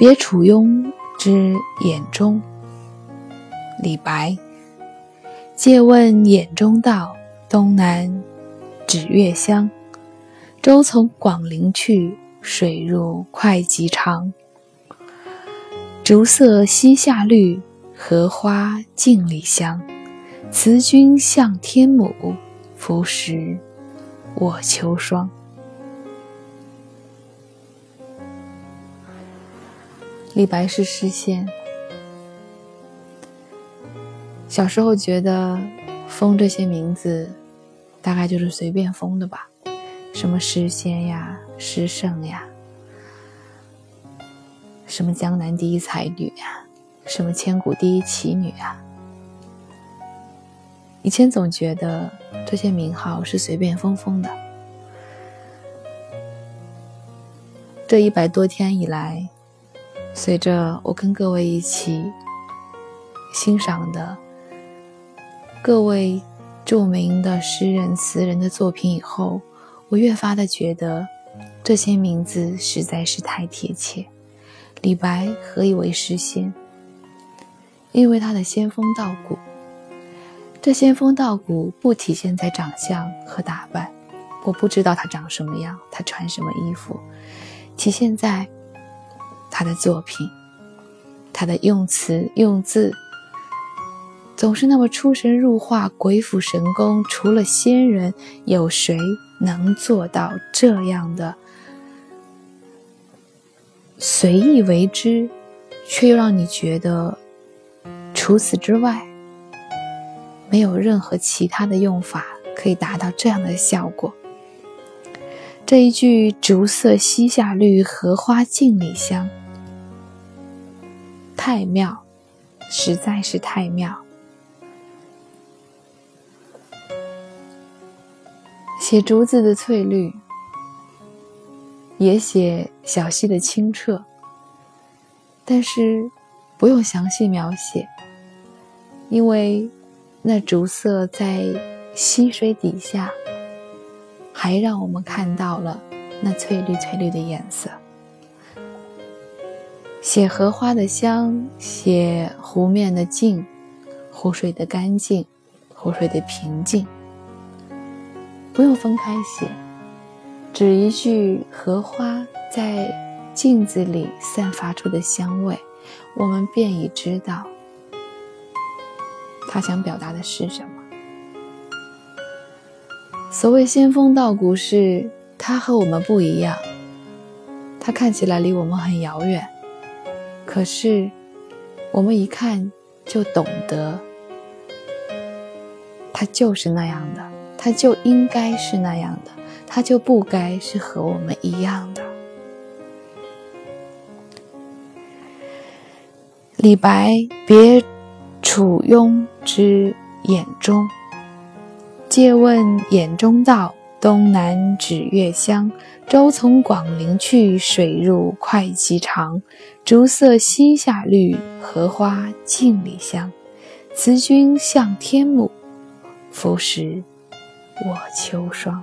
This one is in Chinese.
别处庸之眼中。李白。借问眼中道，东南指月乡。舟从广陵去，水入会稽长。竹色西下绿，荷花镜里香。辞君向天母，赋诗我秋霜。李白是诗仙。小时候觉得封这些名字，大概就是随便封的吧，什么诗仙呀、诗圣呀，什么江南第一才女呀，什么千古第一奇女啊。以前总觉得这些名号是随便封封的。这一百多天以来，随着我跟各位一起欣赏的各位著名的诗人词人的作品以后，我越发的觉得这些名字实在是太贴切。李白何以为诗仙？因为他的仙风道骨。这仙风道骨不体现在长相和打扮，我不知道他长什么样，他穿什么衣服，体现在他的作品，他的用词用字总是那么出神入化、鬼斧神工。除了仙人，有谁能做到这样的随意为之，却又让你觉得除此之外？没有任何其他的用法可以达到这样的效果。这一句“竹色西下绿，荷花镜里香”，太妙，实在是太妙。写竹子的翠绿，也写小溪的清澈，但是不用详细描写，因为。那竹色在溪水底下，还让我们看到了那翠绿翠绿的颜色。写荷花的香，写湖面的静，湖水的干净，湖水的平静，不用分开写，只一句荷花在镜子里散发出的香味，我们便已知道。他想表达的是什么？所谓仙风道骨，是他和我们不一样。他看起来离我们很遥远，可是我们一看就懂得，他就是那样的，他就应该是那样的，他就不该是和我们一样的。李白，别。楚庸之眼中，借问眼中道，东南指月乡。舟从广陵去，水入会稽长。竹色西下绿，荷花镜里香。辞君向天母，赋诗我秋霜。